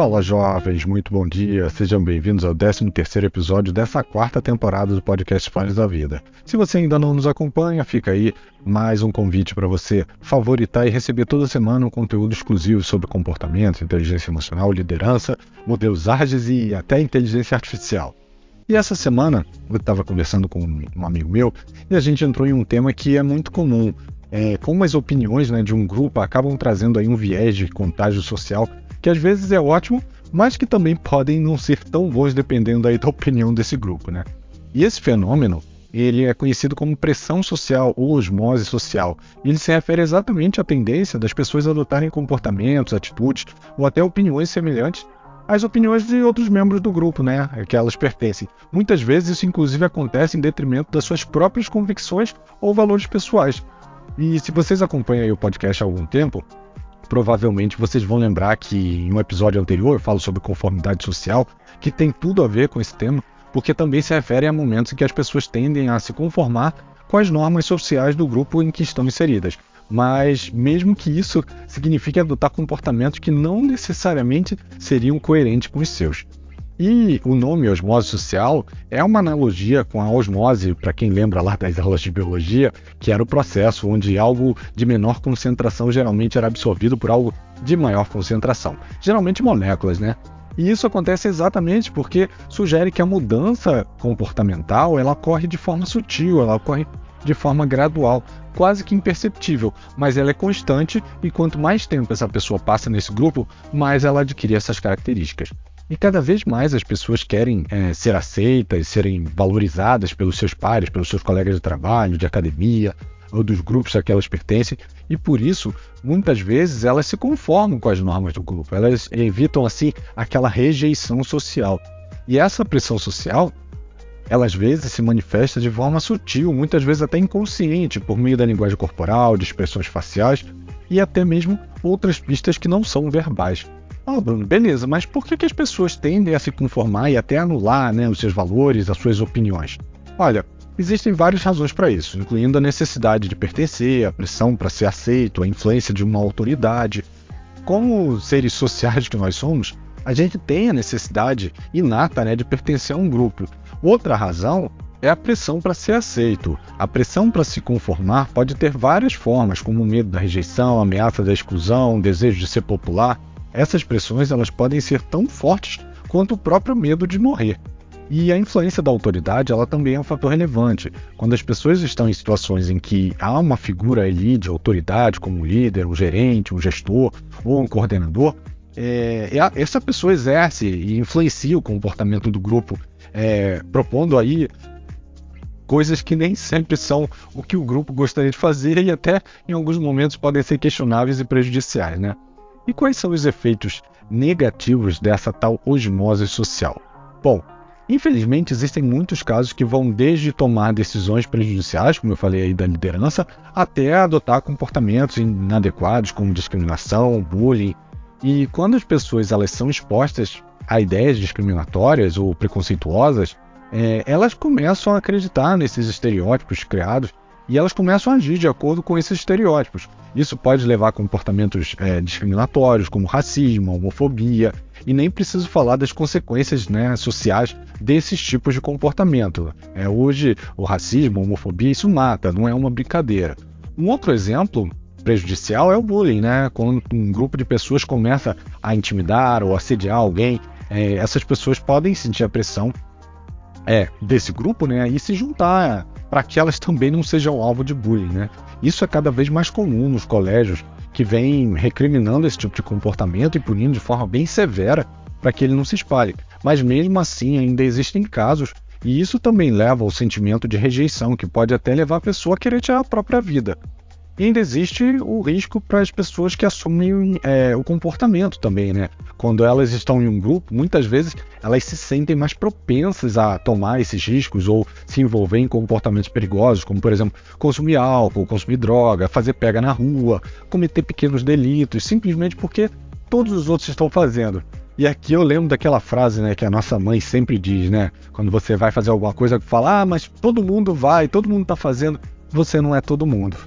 Fala jovens, muito bom dia, sejam bem-vindos ao 13º episódio dessa quarta temporada do podcast Planos da Vida. Se você ainda não nos acompanha, fica aí mais um convite para você favoritar e receber toda semana um conteúdo exclusivo sobre comportamento, inteligência emocional, liderança, modelos ágeis e até inteligência artificial. E essa semana eu estava conversando com um amigo meu e a gente entrou em um tema que é muito comum, é, como as opiniões né, de um grupo acabam trazendo aí um viés de contágio social que às vezes é ótimo, mas que também podem não ser tão bons dependendo aí da opinião desse grupo, né? E esse fenômeno, ele é conhecido como pressão social ou osmose social. Ele se refere exatamente à tendência das pessoas adotarem comportamentos, atitudes ou até opiniões semelhantes às opiniões de outros membros do grupo, né, a que elas pertencem. Muitas vezes isso inclusive acontece em detrimento das suas próprias convicções ou valores pessoais. E se vocês acompanham o podcast há algum tempo, provavelmente vocês vão lembrar que em um episódio anterior eu falo sobre conformidade social, que tem tudo a ver com esse tema, porque também se refere a momentos em que as pessoas tendem a se conformar com as normas sociais do grupo em que estão inseridas. Mas mesmo que isso signifique adotar comportamentos que não necessariamente seriam coerentes com os seus. E o nome osmose social é uma analogia com a osmose, para quem lembra lá das aulas de biologia, que era o processo onde algo de menor concentração geralmente era absorvido por algo de maior concentração, geralmente moléculas, né? E isso acontece exatamente porque sugere que a mudança comportamental ela ocorre de forma sutil, ela ocorre de forma gradual, quase que imperceptível, mas ela é constante e quanto mais tempo essa pessoa passa nesse grupo, mais ela adquire essas características. E cada vez mais as pessoas querem é, ser aceitas, serem valorizadas pelos seus pares, pelos seus colegas de trabalho, de academia, ou dos grupos a que elas pertencem, e por isso, muitas vezes, elas se conformam com as normas do grupo, elas evitam, assim, aquela rejeição social. E essa pressão social, ela às vezes se manifesta de forma sutil, muitas vezes até inconsciente, por meio da linguagem corporal, de expressões faciais e até mesmo outras pistas que não são verbais. Ah, Bruno, beleza, mas por que, que as pessoas tendem a se conformar e até anular né, os seus valores, as suas opiniões? Olha, existem várias razões para isso, incluindo a necessidade de pertencer, a pressão para ser aceito, a influência de uma autoridade. Como seres sociais que nós somos, a gente tem a necessidade inata né, de pertencer a um grupo. Outra razão é a pressão para ser aceito. A pressão para se conformar pode ter várias formas, como o medo da rejeição, ameaça da exclusão, desejo de ser popular. Essas pressões elas podem ser tão fortes quanto o próprio medo de morrer. E a influência da autoridade ela também é um fator relevante. Quando as pessoas estão em situações em que há uma figura ali de autoridade, como um líder, um gerente, um gestor ou um coordenador, é, essa pessoa exerce e influencia o comportamento do grupo, é, propondo aí coisas que nem sempre são o que o grupo gostaria de fazer e até em alguns momentos podem ser questionáveis e prejudiciais, né? E quais são os efeitos negativos dessa tal osmose social? Bom, infelizmente existem muitos casos que vão desde tomar decisões prejudiciais, como eu falei aí da liderança, até adotar comportamentos inadequados como discriminação, bullying. E quando as pessoas elas são expostas a ideias discriminatórias ou preconceituosas, é, elas começam a acreditar nesses estereótipos criados e elas começam a agir de acordo com esses estereótipos. Isso pode levar a comportamentos é, discriminatórios, como racismo, homofobia, e nem preciso falar das consequências né, sociais desses tipos de comportamento. É, hoje, o racismo, a homofobia, isso mata, não é uma brincadeira. Um outro exemplo prejudicial é o bullying, né? Quando um grupo de pessoas começa a intimidar ou assediar alguém, é, essas pessoas podem sentir a pressão é, desse grupo né, e se juntar para que elas também não sejam alvo de bullying. Né? Isso é cada vez mais comum nos colégios, que vem recriminando esse tipo de comportamento e punindo de forma bem severa para que ele não se espalhe. Mas mesmo assim, ainda existem casos, e isso também leva ao sentimento de rejeição, que pode até levar a pessoa a querer tirar a própria vida. E ainda existe o risco para as pessoas que assumem é, o comportamento também, né? Quando elas estão em um grupo, muitas vezes elas se sentem mais propensas a tomar esses riscos ou se envolver em comportamentos perigosos, como por exemplo consumir álcool, consumir droga, fazer pega na rua, cometer pequenos delitos, simplesmente porque todos os outros estão fazendo. E aqui eu lembro daquela frase, né, que a nossa mãe sempre diz, né? Quando você vai fazer alguma coisa, fala: "Ah, mas todo mundo vai, todo mundo está fazendo". Você não é todo mundo.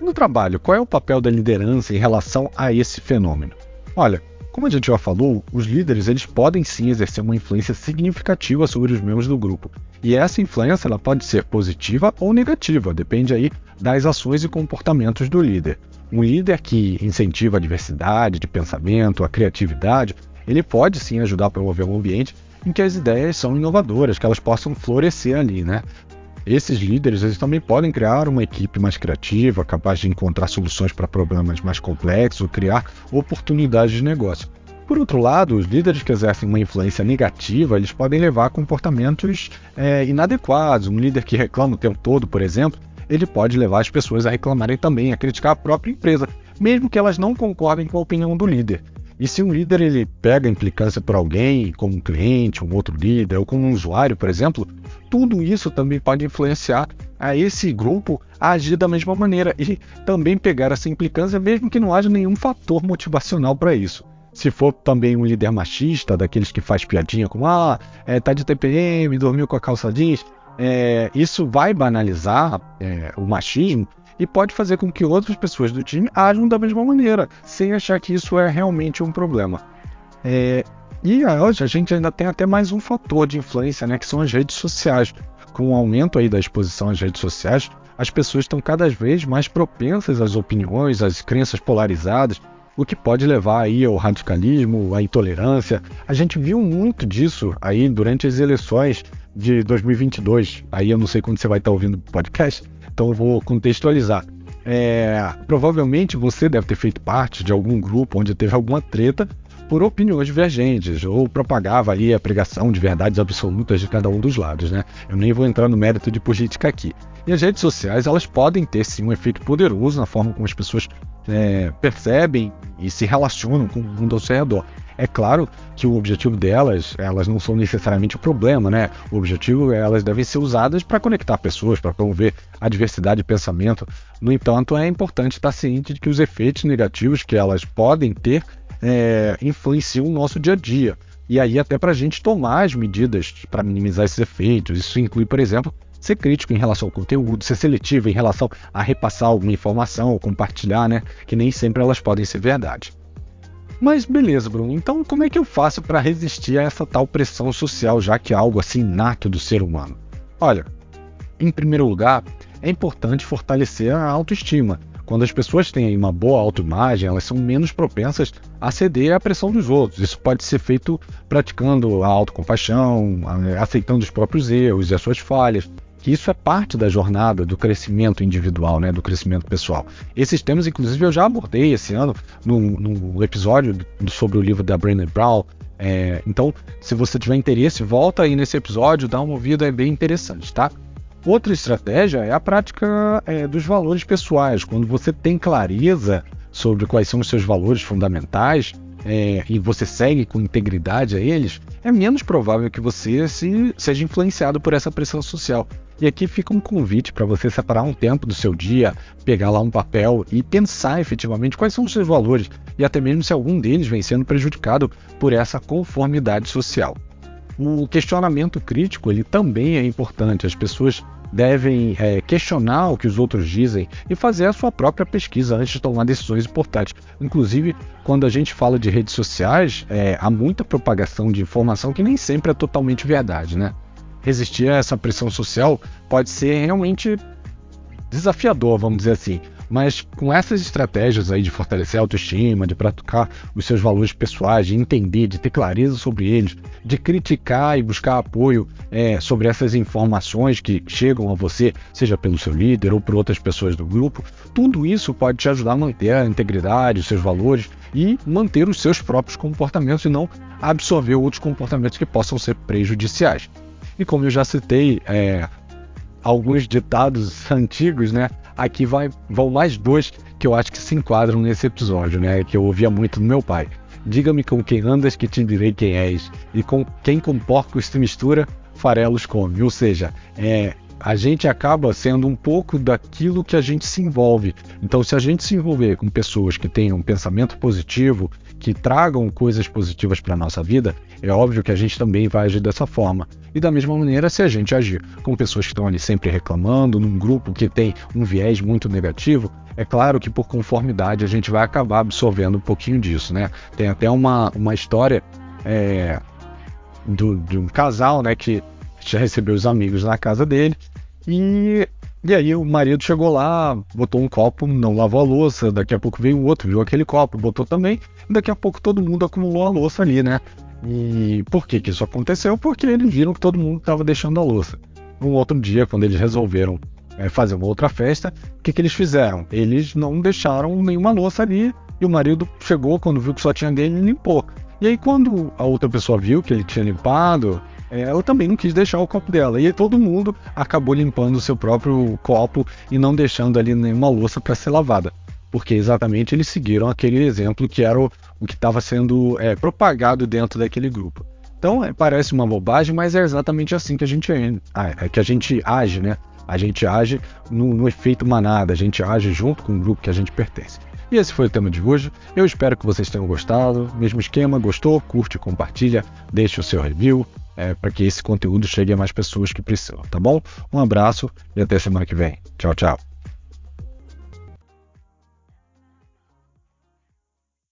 No trabalho, qual é o papel da liderança em relação a esse fenômeno? Olha, Como a gente já falou, os líderes eles podem sim exercer uma influência significativa sobre os membros do grupo. E essa influência ela pode ser positiva ou negativa, depende aí das ações e comportamentos do líder. Um líder que incentiva a diversidade de pensamento, a criatividade, ele pode sim ajudar a promover um ambiente em que as ideias são inovadoras, que elas possam florescer ali, né? Esses líderes eles também podem criar uma equipe mais criativa, capaz de encontrar soluções para problemas mais complexos, ou criar oportunidades de negócio. Por outro lado, os líderes que exercem uma influência negativa, eles podem levar a comportamentos é, inadequados. Um líder que reclama o tempo todo, por exemplo, ele pode levar as pessoas a reclamarem também, a criticar a própria empresa, mesmo que elas não concordem com a opinião do líder. E se um líder ele pega implicância por alguém, como um cliente, um outro líder, ou como um usuário, por exemplo, tudo isso também pode influenciar a esse grupo a agir da mesma maneira e também pegar essa implicância, mesmo que não haja nenhum fator motivacional para isso. Se for também um líder machista, daqueles que faz piadinha como ah, é, tá de TPM, dormiu com a calça jeans, é, isso vai banalizar é, o machismo e pode fazer com que outras pessoas do time ajam da mesma maneira, sem achar que isso é realmente um problema. É, e hoje a gente ainda tem até mais um fator de influência, né, que são as redes sociais. Com o aumento aí da exposição às redes sociais, as pessoas estão cada vez mais propensas às opiniões, às crenças polarizadas, o que pode levar aí ao radicalismo, à intolerância. A gente viu muito disso aí durante as eleições de 2022. Aí eu não sei quando você vai estar ouvindo o podcast, então eu vou contextualizar. É, provavelmente você deve ter feito parte de algum grupo onde teve alguma treta por opiniões divergentes, ou propagava ali a pregação de verdades absolutas de cada um dos lados, né? Eu nem vou entrar no mérito de política aqui. E as redes sociais, elas podem ter sim um efeito poderoso na forma como as pessoas é, percebem e se relacionam com o mundo ao seu redor. É claro que o objetivo delas, elas não são necessariamente o problema, né? O objetivo é elas devem ser usadas para conectar pessoas, para promover a diversidade de pensamento. No entanto, é importante estar ciente de que os efeitos negativos que elas podem ter é, influenciam o nosso dia a dia. E aí, até para a gente tomar as medidas para minimizar esses efeitos. Isso inclui, por exemplo, ser crítico em relação ao conteúdo, ser seletivo em relação a repassar alguma informação ou compartilhar, né? Que nem sempre elas podem ser verdade. Mas beleza, Bruno. Então como é que eu faço para resistir a essa tal pressão social, já que é algo assim nato do ser humano? Olha, em primeiro lugar, é importante fortalecer a autoestima. Quando as pessoas têm uma boa autoimagem, elas são menos propensas a ceder à pressão dos outros. Isso pode ser feito praticando a autocompaixão, aceitando os próprios erros e as suas falhas, que isso é parte da jornada do crescimento individual, né, do crescimento pessoal. Esses temas, inclusive, eu já abordei esse ano no, no episódio sobre o livro da Brené Brown. É, então, se você tiver interesse, volta aí nesse episódio, dá uma ouvida, é bem interessante, tá? Outra estratégia é a prática é, dos valores pessoais. Quando você tem clareza sobre quais são os seus valores fundamentais, é, e você segue com integridade a eles, é menos provável que você se, seja influenciado por essa pressão social. E aqui fica um convite para você separar um tempo do seu dia, pegar lá um papel e pensar efetivamente quais são os seus valores e até mesmo se algum deles vem sendo prejudicado por essa conformidade social. O questionamento crítico ele também é importante. As pessoas devem é, questionar o que os outros dizem e fazer a sua própria pesquisa antes de tomar decisões importantes. Inclusive, quando a gente fala de redes sociais, é, há muita propagação de informação que nem sempre é totalmente verdade, né? Resistir a essa pressão social pode ser realmente desafiador, vamos dizer assim. Mas com essas estratégias aí de fortalecer a autoestima, de praticar os seus valores pessoais, de entender, de ter clareza sobre eles, de criticar e buscar apoio é, sobre essas informações que chegam a você, seja pelo seu líder ou por outras pessoas do grupo, tudo isso pode te ajudar a manter a integridade, os seus valores e manter os seus próprios comportamentos e não absorver outros comportamentos que possam ser prejudiciais. E como eu já citei, é, alguns ditados antigos, né? Aqui vai, vão mais dois que eu acho que se enquadram nesse episódio, né? Que eu ouvia muito do meu pai. Diga-me com quem andas que te direi quem és, e com quem com porcos se mistura, farelos come. Ou seja, é, a gente acaba sendo um pouco daquilo que a gente se envolve. Então, se a gente se envolver com pessoas que tenham um pensamento positivo, que tragam coisas positivas para a nossa vida, é óbvio que a gente também vai agir dessa forma. E da mesma maneira, se a gente agir com pessoas que estão ali sempre reclamando, num grupo que tem um viés muito negativo, é claro que por conformidade a gente vai acabar absorvendo um pouquinho disso, né? Tem até uma, uma história é, do, de um casal, né, que já recebeu os amigos na casa dele e e aí o marido chegou lá, botou um copo, não lavou a louça, daqui a pouco veio o outro, viu aquele copo, botou também, daqui a pouco todo mundo acumulou a louça ali, né? E por que, que isso aconteceu? Porque eles viram que todo mundo estava deixando a louça. Um outro dia, quando eles resolveram é, fazer uma outra festa, o que, que eles fizeram? Eles não deixaram nenhuma louça ali, e o marido chegou, quando viu que só tinha dele, limpou. E aí, quando a outra pessoa viu que ele tinha limpado, ela também não quis deixar o copo dela. E todo mundo acabou limpando o seu próprio copo e não deixando ali nenhuma louça para ser lavada. Porque exatamente eles seguiram aquele exemplo que era o, o que estava sendo é, propagado dentro daquele grupo. Então é, parece uma bobagem, mas é exatamente assim que a gente, é, que a gente age, né? A gente age no, no efeito manada, a gente age junto com o grupo que a gente pertence. E esse foi o tema de hoje. Eu espero que vocês tenham gostado. Mesmo esquema, gostou? Curte, compartilha, deixe o seu review é, para que esse conteúdo chegue a mais pessoas que precisam, tá bom? Um abraço e até semana que vem. Tchau, tchau.